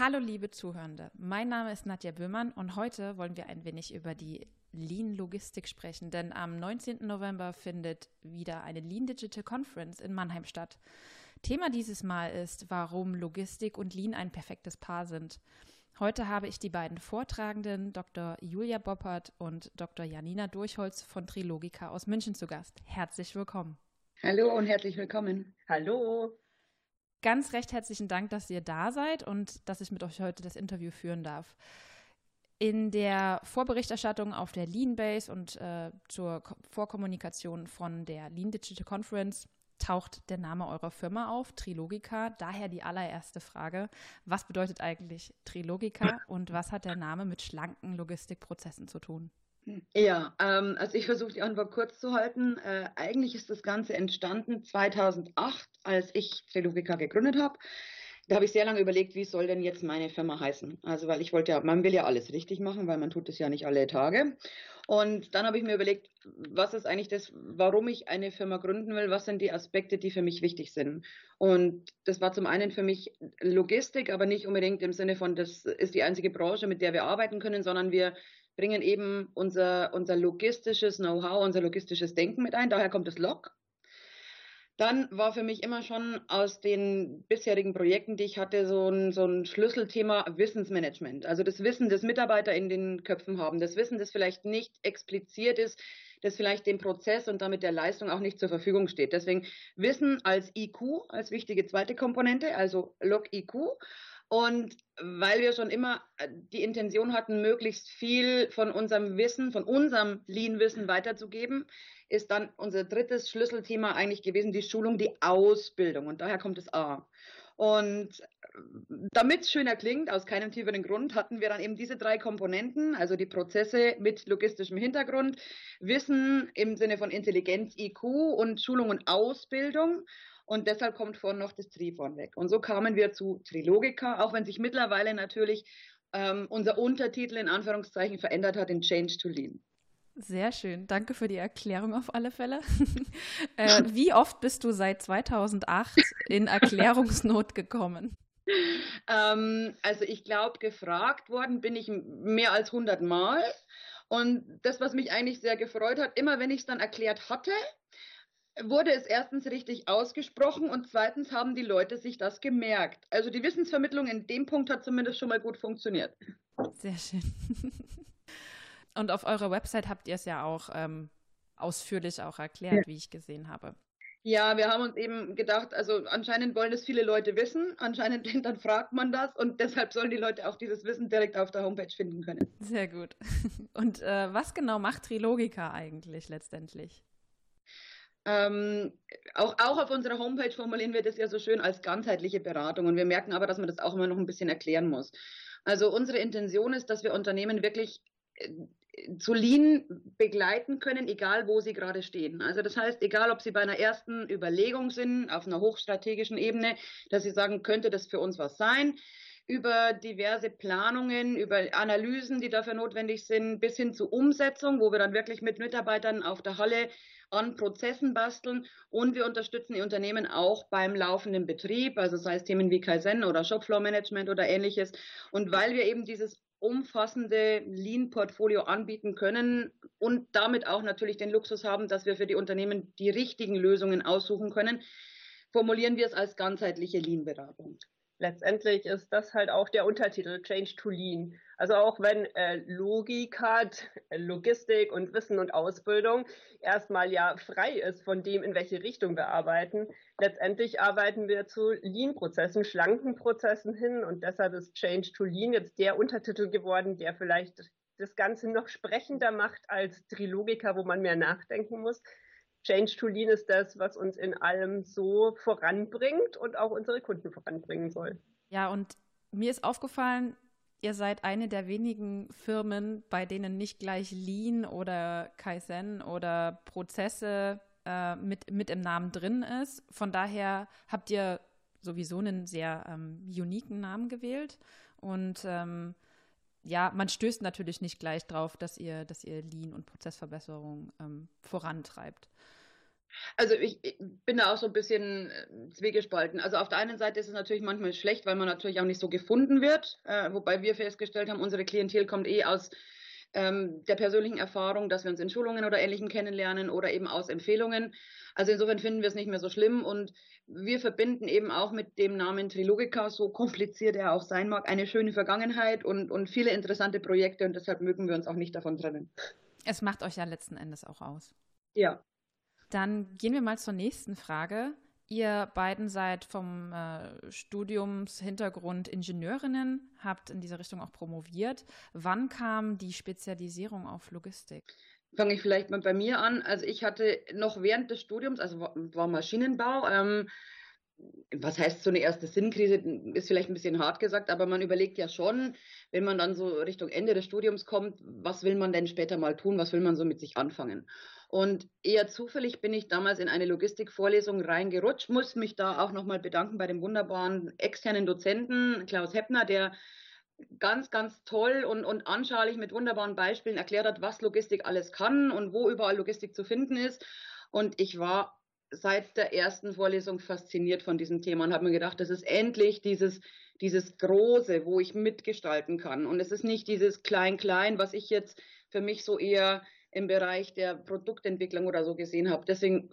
Hallo liebe Zuhörende, mein Name ist Nadja Böhmann und heute wollen wir ein wenig über die Lean Logistik sprechen, denn am 19. November findet wieder eine Lean Digital Conference in Mannheim statt. Thema dieses Mal ist, warum Logistik und Lean ein perfektes Paar sind. Heute habe ich die beiden Vortragenden, Dr. Julia Boppert und Dr. Janina Durchholz von Trilogika aus München zu Gast. Herzlich willkommen. Hallo und herzlich willkommen. Hallo. Ganz recht herzlichen Dank, dass ihr da seid und dass ich mit euch heute das Interview führen darf. In der Vorberichterstattung auf der Lean Base und äh, zur Ko Vorkommunikation von der Lean Digital Conference taucht der Name eurer Firma auf, Trilogica. Daher die allererste Frage, was bedeutet eigentlich Trilogica und was hat der Name mit schlanken Logistikprozessen zu tun? Ja, ähm, also ich versuche die Antwort kurz zu halten. Äh, eigentlich ist das Ganze entstanden 2008, als ich Trelovica gegründet habe. Da habe ich sehr lange überlegt, wie soll denn jetzt meine Firma heißen? Also, weil ich wollte ja, man will ja alles richtig machen, weil man tut es ja nicht alle Tage. Und dann habe ich mir überlegt, was ist eigentlich das, warum ich eine Firma gründen will, was sind die Aspekte, die für mich wichtig sind. Und das war zum einen für mich Logistik, aber nicht unbedingt im Sinne von, das ist die einzige Branche, mit der wir arbeiten können, sondern wir bringen eben unser, unser logistisches Know-how, unser logistisches Denken mit ein. Daher kommt das Log. Dann war für mich immer schon aus den bisherigen Projekten, die ich hatte, so ein, so ein Schlüsselthema Wissensmanagement. Also das Wissen, das Mitarbeiter in den Köpfen haben, das Wissen, das vielleicht nicht expliziert ist, das vielleicht dem Prozess und damit der Leistung auch nicht zur Verfügung steht. Deswegen Wissen als IQ, als wichtige zweite Komponente, also Log-IQ und weil wir schon immer äh, die Intention hatten, möglichst viel von unserem Wissen, von unserem Lean-Wissen weiterzugeben, ist dann unser drittes Schlüsselthema eigentlich gewesen, die Schulung, die Ausbildung. Und daher kommt das A. Und äh, damit es schöner klingt, aus keinem tieferen Grund, hatten wir dann eben diese drei Komponenten, also die Prozesse mit logistischem Hintergrund, Wissen im Sinne von Intelligenz, IQ und Schulung und Ausbildung. Und deshalb kommt vorne noch das Tri vornweg. Und so kamen wir zu Trilogica, auch wenn sich mittlerweile natürlich ähm, unser Untertitel in Anführungszeichen verändert hat in Change to Lean. Sehr schön. Danke für die Erklärung auf alle Fälle. äh, wie oft bist du seit 2008 in Erklärungsnot gekommen? Ähm, also ich glaube, gefragt worden bin ich mehr als 100 Mal. Und das, was mich eigentlich sehr gefreut hat, immer wenn ich es dann erklärt hatte, wurde es erstens richtig ausgesprochen und zweitens haben die Leute sich das gemerkt. Also die Wissensvermittlung in dem Punkt hat zumindest schon mal gut funktioniert. Sehr schön. Und auf eurer Website habt ihr es ja auch ähm, ausführlich auch erklärt, ja. wie ich gesehen habe. Ja, wir haben uns eben gedacht, also anscheinend wollen das viele Leute wissen, anscheinend dann fragt man das und deshalb sollen die Leute auch dieses Wissen direkt auf der Homepage finden können. Sehr gut. Und äh, was genau macht Trilogica eigentlich letztendlich? Ähm, auch, auch auf unserer Homepage formulieren wir das ja so schön als ganzheitliche Beratung und wir merken aber, dass man das auch immer noch ein bisschen erklären muss. Also unsere Intention ist, dass wir Unternehmen wirklich äh, zu Lean begleiten können, egal wo sie gerade stehen. Also das heißt, egal ob sie bei einer ersten Überlegung sind, auf einer hochstrategischen Ebene, dass sie sagen, könnte das für uns was sein, über diverse Planungen, über Analysen, die dafür notwendig sind, bis hin zur Umsetzung, wo wir dann wirklich mit Mitarbeitern auf der Halle an Prozessen basteln und wir unterstützen die Unternehmen auch beim laufenden Betrieb, also sei es Themen wie Kaizen oder Shopfloor Management oder ähnliches. Und weil wir eben dieses umfassende Lean-Portfolio anbieten können und damit auch natürlich den Luxus haben, dass wir für die Unternehmen die richtigen Lösungen aussuchen können, formulieren wir es als ganzheitliche Lean-Beratung letztendlich ist das halt auch der Untertitel Change to Lean. Also auch wenn äh, Logik hat, äh, Logistik und Wissen und Ausbildung erstmal ja frei ist von dem, in welche Richtung wir arbeiten, letztendlich arbeiten wir zu Lean-Prozessen, schlanken Prozessen hin und deshalb ist Change to Lean jetzt der Untertitel geworden, der vielleicht das Ganze noch sprechender macht als Trilogica, wo man mehr nachdenken muss. Change to Lean ist das, was uns in allem so voranbringt und auch unsere Kunden voranbringen soll. Ja, und mir ist aufgefallen, ihr seid eine der wenigen Firmen, bei denen nicht gleich Lean oder Kaizen oder Prozesse äh, mit, mit im Namen drin ist. Von daher habt ihr sowieso einen sehr ähm, uniken Namen gewählt. Und ähm, ja, man stößt natürlich nicht gleich drauf, dass ihr, dass ihr Lean und Prozessverbesserung ähm, vorantreibt. Also ich, ich, bin da auch so ein bisschen äh, zwiegespalten. Also auf der einen Seite ist es natürlich manchmal schlecht, weil man natürlich auch nicht so gefunden wird, äh, wobei wir festgestellt haben, unsere Klientel kommt eh aus ähm, der persönlichen Erfahrung, dass wir uns in Schulungen oder Ähnlichem kennenlernen oder eben aus Empfehlungen. Also insofern finden wir es nicht mehr so schlimm und wir verbinden eben auch mit dem Namen Trilogica, so kompliziert er auch sein mag, eine schöne Vergangenheit und, und viele interessante Projekte und deshalb mögen wir uns auch nicht davon trennen. Es macht euch ja letzten Endes auch aus. Ja. Dann gehen wir mal zur nächsten Frage. Ihr beiden seid vom äh, Studiumshintergrund Ingenieurinnen, habt in dieser Richtung auch promoviert. Wann kam die Spezialisierung auf Logistik? Fange ich vielleicht mal bei mir an. Also ich hatte noch während des Studiums, also war Maschinenbau, ähm, was heißt so eine erste Sinnkrise, ist vielleicht ein bisschen hart gesagt, aber man überlegt ja schon, wenn man dann so Richtung Ende des Studiums kommt, was will man denn später mal tun, was will man so mit sich anfangen? Und eher zufällig bin ich damals in eine Logistikvorlesung reingerutscht, muss mich da auch nochmal bedanken bei dem wunderbaren externen Dozenten Klaus Heppner, der ganz, ganz toll und, und anschaulich mit wunderbaren Beispielen erklärt hat, was Logistik alles kann und wo überall Logistik zu finden ist. Und ich war seit der ersten Vorlesung fasziniert von diesem Thema und habe mir gedacht, das ist endlich dieses, dieses Große, wo ich mitgestalten kann. Und es ist nicht dieses Klein-Klein, was ich jetzt für mich so eher im Bereich der Produktentwicklung oder so gesehen habe. Deswegen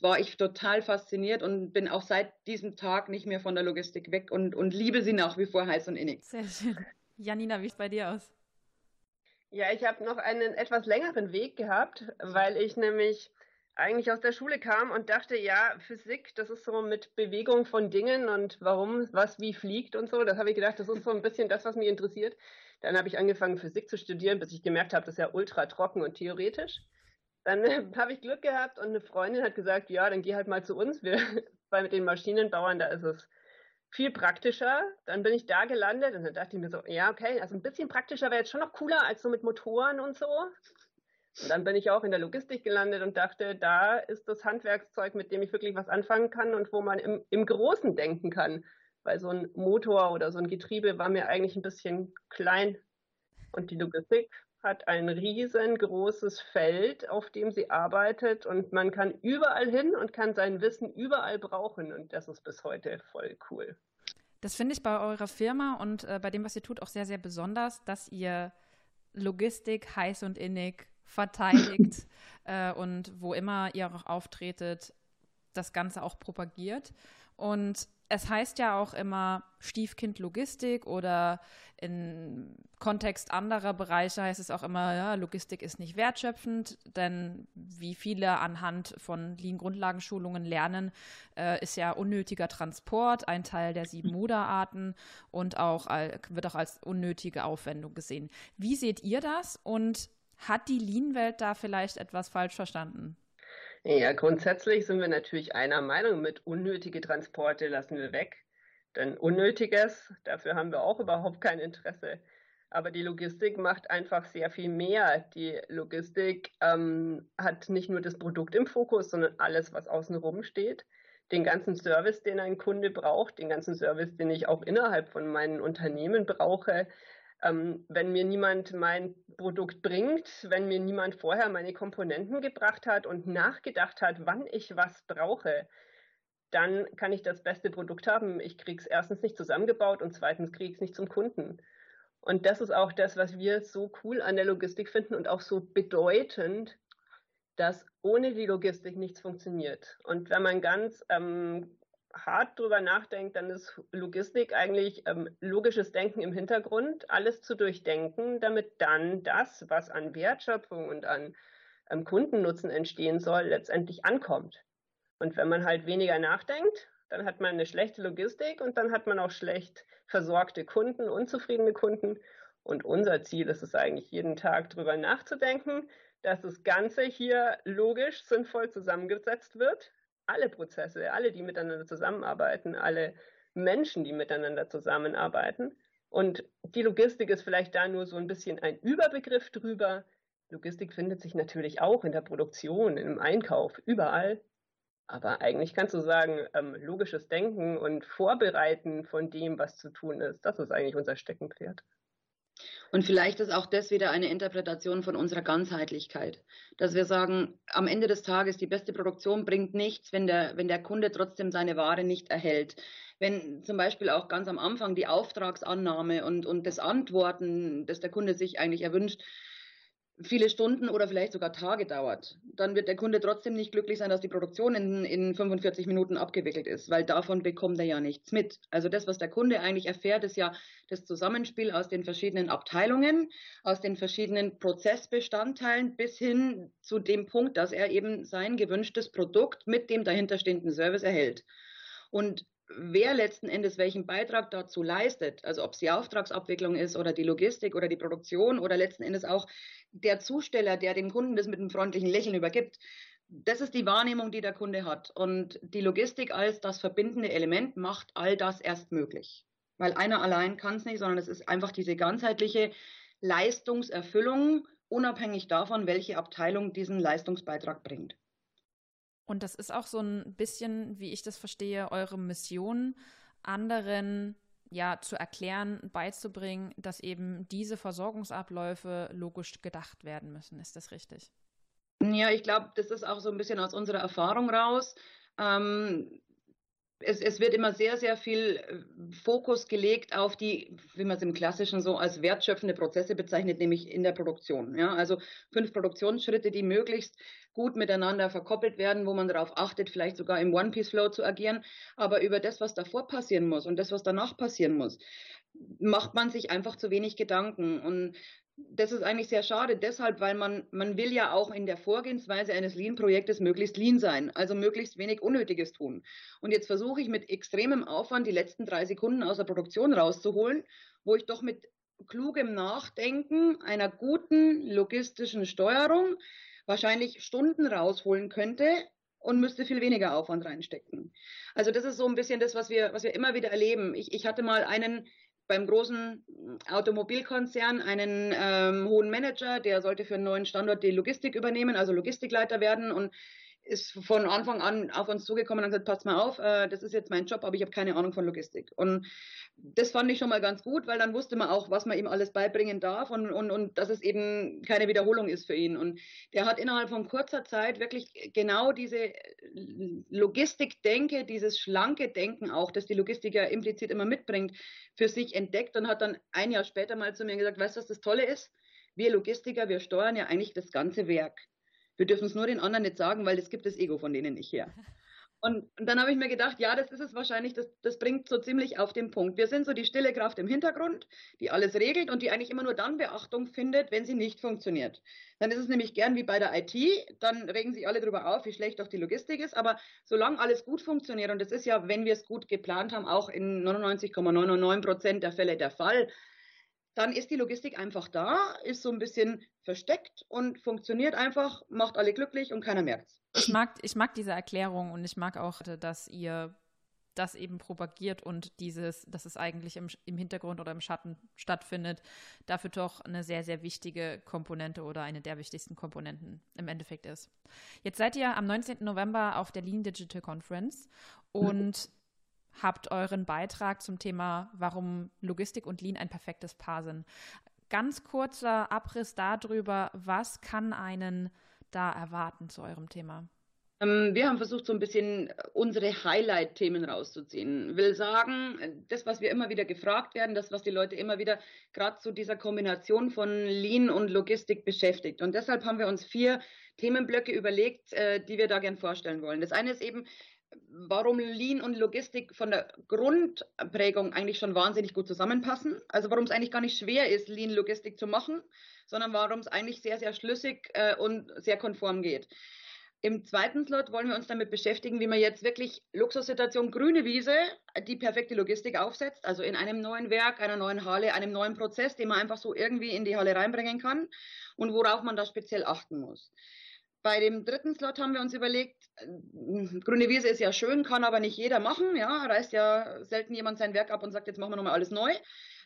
war ich total fasziniert und bin auch seit diesem Tag nicht mehr von der Logistik weg und, und liebe sie nach wie vor heiß und innig. Sehr schön. Janina, wie sieht es bei dir aus? Ja, ich habe noch einen etwas längeren Weg gehabt, weil ich nämlich eigentlich aus der Schule kam und dachte, ja, Physik, das ist so mit Bewegung von Dingen und warum was wie fliegt und so. Das habe ich gedacht, das ist so ein bisschen das, was mich interessiert. Dann habe ich angefangen, Physik zu studieren, bis ich gemerkt habe, das ist ja ultra trocken und theoretisch. Dann habe ich Glück gehabt und eine Freundin hat gesagt, ja, dann geh halt mal zu uns, wir, mit den Maschinenbauern, da ist es viel praktischer. Dann bin ich da gelandet und dann dachte ich mir so, ja, okay, also ein bisschen praktischer wäre jetzt schon noch cooler als so mit Motoren und so. Und dann bin ich auch in der Logistik gelandet und dachte, da ist das Handwerkszeug, mit dem ich wirklich was anfangen kann und wo man im, im Großen denken kann weil so ein Motor oder so ein Getriebe war mir eigentlich ein bisschen klein. Und die Logistik hat ein riesengroßes Feld, auf dem sie arbeitet und man kann überall hin und kann sein Wissen überall brauchen und das ist bis heute voll cool. Das finde ich bei eurer Firma und äh, bei dem, was ihr tut, auch sehr, sehr besonders, dass ihr Logistik heiß und innig verteidigt äh, und wo immer ihr auch auftretet, das Ganze auch propagiert. Und es heißt ja auch immer Stiefkind Logistik oder im Kontext anderer Bereiche heißt es auch immer, ja, Logistik ist nicht wertschöpfend, denn wie viele anhand von Lean-Grundlagenschulungen lernen, äh, ist ja unnötiger Transport ein Teil der sieben Moderarten und auch wird auch als unnötige Aufwendung gesehen. Wie seht ihr das und hat die Lean-Welt da vielleicht etwas falsch verstanden? Ja, grundsätzlich sind wir natürlich einer Meinung mit unnötige Transporte lassen wir weg. Denn Unnötiges, dafür haben wir auch überhaupt kein Interesse. Aber die Logistik macht einfach sehr viel mehr. Die Logistik ähm, hat nicht nur das Produkt im Fokus, sondern alles, was außenrum steht. Den ganzen Service, den ein Kunde braucht, den ganzen Service, den ich auch innerhalb von meinen Unternehmen brauche, ähm, wenn mir niemand mein Produkt bringt, wenn mir niemand vorher meine Komponenten gebracht hat und nachgedacht hat, wann ich was brauche, dann kann ich das beste Produkt haben. Ich kriege es erstens nicht zusammengebaut und zweitens es nicht zum Kunden. Und das ist auch das, was wir so cool an der Logistik finden und auch so bedeutend, dass ohne die Logistik nichts funktioniert. Und wenn man ganz ähm, hart drüber nachdenkt, dann ist Logistik eigentlich ähm, logisches Denken im Hintergrund, alles zu durchdenken, damit dann das, was an Wertschöpfung und an ähm, Kundennutzen entstehen soll, letztendlich ankommt. Und wenn man halt weniger nachdenkt, dann hat man eine schlechte Logistik und dann hat man auch schlecht versorgte Kunden, unzufriedene Kunden. Und unser Ziel ist es eigentlich, jeden Tag drüber nachzudenken, dass das Ganze hier logisch sinnvoll zusammengesetzt wird, alle Prozesse, alle, die miteinander zusammenarbeiten, alle Menschen, die miteinander zusammenarbeiten. Und die Logistik ist vielleicht da nur so ein bisschen ein Überbegriff drüber. Logistik findet sich natürlich auch in der Produktion, im Einkauf, überall. Aber eigentlich kannst du sagen, ähm, logisches Denken und Vorbereiten von dem, was zu tun ist, das ist eigentlich unser Steckenpferd. Und vielleicht ist auch das wieder eine Interpretation von unserer Ganzheitlichkeit, dass wir sagen, am Ende des Tages, die beste Produktion bringt nichts, wenn der, wenn der Kunde trotzdem seine Ware nicht erhält. Wenn zum Beispiel auch ganz am Anfang die Auftragsannahme und, und das Antworten, das der Kunde sich eigentlich erwünscht, viele Stunden oder vielleicht sogar Tage dauert, dann wird der Kunde trotzdem nicht glücklich sein, dass die Produktion in, in 45 Minuten abgewickelt ist, weil davon bekommt er ja nichts mit. Also das, was der Kunde eigentlich erfährt, ist ja das Zusammenspiel aus den verschiedenen Abteilungen, aus den verschiedenen Prozessbestandteilen bis hin zu dem Punkt, dass er eben sein gewünschtes Produkt mit dem dahinterstehenden Service erhält. Und wer letzten Endes welchen Beitrag dazu leistet, also ob es die Auftragsabwicklung ist oder die Logistik oder die Produktion oder letzten Endes auch der Zusteller, der dem Kunden das mit einem freundlichen Lächeln übergibt, das ist die Wahrnehmung, die der Kunde hat. Und die Logistik als das verbindende Element macht all das erst möglich. Weil einer allein kann es nicht, sondern es ist einfach diese ganzheitliche Leistungserfüllung, unabhängig davon, welche Abteilung diesen Leistungsbeitrag bringt. Und das ist auch so ein bisschen, wie ich das verstehe, eure Mission, anderen ja zu erklären, beizubringen, dass eben diese Versorgungsabläufe logisch gedacht werden müssen. Ist das richtig? Ja, ich glaube, das ist auch so ein bisschen aus unserer Erfahrung raus. Ähm, es, es, wird immer sehr, sehr viel äh, Fokus gelegt auf die, wie man es im Klassischen so als wertschöpfende Prozesse bezeichnet, nämlich in der Produktion. Ja, also fünf Produktionsschritte, die möglichst gut miteinander verkoppelt werden, wo man darauf achtet, vielleicht sogar im One-Piece-Flow zu agieren. Aber über das, was davor passieren muss und das, was danach passieren muss, macht man sich einfach zu wenig Gedanken. Und das ist eigentlich sehr schade, deshalb, weil man, man will ja auch in der Vorgehensweise eines Lean-Projektes möglichst lean sein, also möglichst wenig Unnötiges tun. Und jetzt versuche ich mit extremem Aufwand die letzten drei Sekunden aus der Produktion rauszuholen, wo ich doch mit klugem Nachdenken einer guten logistischen Steuerung wahrscheinlich Stunden rausholen könnte und müsste viel weniger Aufwand reinstecken. Also das ist so ein bisschen das, was wir, was wir immer wieder erleben. Ich, ich hatte mal einen beim großen Automobilkonzern einen ähm, hohen Manager, der sollte für einen neuen Standort die Logistik übernehmen, also Logistikleiter werden und ist von Anfang an auf uns zugekommen und gesagt, passt mal auf, äh, das ist jetzt mein Job, aber ich habe keine Ahnung von Logistik. Und das fand ich schon mal ganz gut, weil dann wusste man auch, was man ihm alles beibringen darf und, und, und dass es eben keine Wiederholung ist für ihn. Und der hat innerhalb von kurzer Zeit wirklich genau diese Logistikdenke, dieses schlanke Denken auch, das die Logistik ja implizit immer mitbringt, für sich entdeckt und hat dann ein Jahr später mal zu mir gesagt, weißt du, was das Tolle ist? Wir Logistiker, wir steuern ja eigentlich das ganze Werk. Wir dürfen es nur den anderen nicht sagen, weil das gibt das Ego von denen nicht her. Und, und dann habe ich mir gedacht, ja, das ist es wahrscheinlich, das, das bringt so ziemlich auf den Punkt. Wir sind so die stille Kraft im Hintergrund, die alles regelt und die eigentlich immer nur dann Beachtung findet, wenn sie nicht funktioniert. Dann ist es nämlich gern wie bei der IT, dann regen sich alle darüber auf, wie schlecht doch die Logistik ist. Aber solange alles gut funktioniert, und das ist ja, wenn wir es gut geplant haben, auch in 99,99 Prozent der Fälle der Fall, dann ist die Logistik einfach da, ist so ein bisschen versteckt und funktioniert einfach, macht alle glücklich und keiner merkt's. Ich mag, ich mag diese Erklärung und ich mag auch, dass ihr das eben propagiert und dieses, dass es eigentlich im, im Hintergrund oder im Schatten stattfindet, dafür doch eine sehr, sehr wichtige Komponente oder eine der wichtigsten Komponenten im Endeffekt ist. Jetzt seid ihr am 19. November auf der Lean Digital Conference und mhm habt euren Beitrag zum Thema, warum Logistik und Lean ein perfektes Paar sind. Ganz kurzer Abriss darüber, was kann einen da erwarten zu eurem Thema? Ähm, wir haben versucht, so ein bisschen unsere Highlight-Themen rauszuziehen. Will sagen, das, was wir immer wieder gefragt werden, das, was die Leute immer wieder gerade zu dieser Kombination von Lean und Logistik beschäftigt. Und deshalb haben wir uns vier Themenblöcke überlegt, äh, die wir da gern vorstellen wollen. Das eine ist eben, warum Lean und Logistik von der Grundprägung eigentlich schon wahnsinnig gut zusammenpassen. Also warum es eigentlich gar nicht schwer ist, Lean Logistik zu machen, sondern warum es eigentlich sehr, sehr schlüssig äh, und sehr konform geht. Im zweiten Slot wollen wir uns damit beschäftigen, wie man jetzt wirklich Luxussituation grüne Wiese die perfekte Logistik aufsetzt, also in einem neuen Werk, einer neuen Halle, einem neuen Prozess, den man einfach so irgendwie in die Halle reinbringen kann und worauf man da speziell achten muss. Bei dem dritten Slot haben wir uns überlegt, äh, grüne Wiese ist ja schön, kann aber nicht jeder machen. Ja, reißt ja selten jemand sein Werk ab und sagt, jetzt machen wir nochmal alles neu,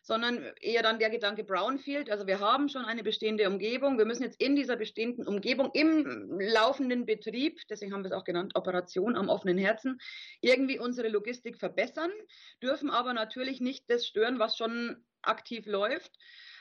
sondern eher dann der Gedanke Brownfield. Also wir haben schon eine bestehende Umgebung. Wir müssen jetzt in dieser bestehenden Umgebung im laufenden Betrieb, deswegen haben wir es auch genannt, Operation am offenen Herzen, irgendwie unsere Logistik verbessern, dürfen aber natürlich nicht das stören, was schon aktiv läuft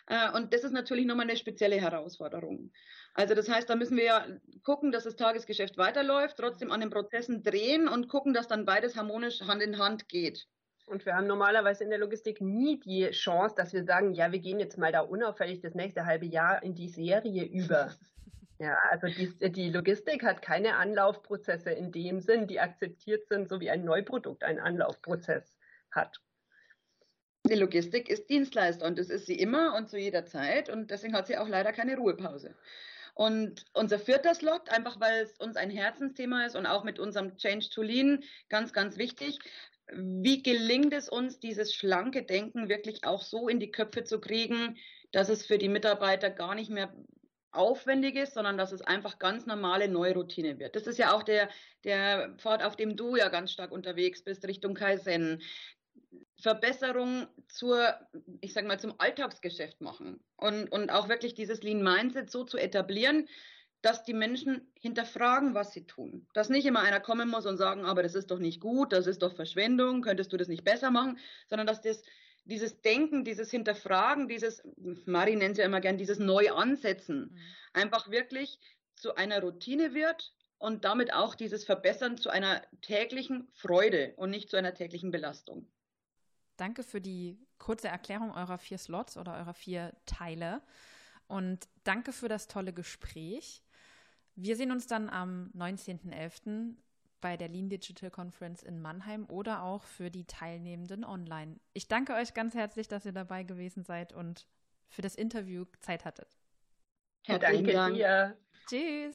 Äh, und das ist natürlich nochmal eine spezielle Herausforderung. Also das heißt, da müssen wir ja gucken, dass das Tagesgeschäft weiterläuft, trotzdem an den Prozessen drehen und gucken, dass dann beides harmonisch Hand in Hand geht. Und wir haben normalerweise in der Logistik nie die Chance, dass wir sagen, ja, wir gehen jetzt mal da unauffällig das nächste halbe Jahr in die Serie über. Ja, also die, die Logistik hat keine Anlaufprozesse in dem Sinn, die akzeptiert sind, so wie ein Neuprodukt einen Anlaufprozess hat. Die Logistik ist Dienstleister und das ist sie immer und zu jeder Zeit und deswegen hat sie auch leider keine Ruhepause. Und unser vierter Slot, einfach weil es uns ein Herzensthema ist und auch mit unserem Change to Lean ganz, ganz wichtig. Wie gelingt es uns, dieses schlanke Denken wirklich auch so in die Köpfe zu kriegen, dass es für die Mitarbeiter gar nicht mehr aufwendig ist, sondern dass es einfach ganz normale Neuroutine wird. Das ist ja auch der, der Pfad, auf dem du ja ganz stark unterwegs bist, Richtung Kaizen. Verbesserung zur, ich sag mal, zum Alltagsgeschäft machen und, und auch wirklich dieses Lean Mindset so zu etablieren, dass die Menschen hinterfragen, was sie tun. Dass nicht immer einer kommen muss und sagen, aber das ist doch nicht gut, das ist doch Verschwendung, könntest du das nicht besser machen, sondern dass das, dieses Denken, dieses Hinterfragen, dieses, Mari nennt es ja immer gern, dieses Neuansetzen, mhm. einfach wirklich zu einer Routine wird und damit auch dieses Verbessern zu einer täglichen Freude und nicht zu einer täglichen Belastung. Danke für die kurze Erklärung eurer vier Slots oder eurer vier Teile. Und danke für das tolle Gespräch. Wir sehen uns dann am 19.11. bei der Lean Digital Conference in Mannheim oder auch für die Teilnehmenden online. Ich danke euch ganz herzlich, dass ihr dabei gewesen seid und für das Interview Zeit hattet. Herzlichen danke Dank. dir. Tschüss.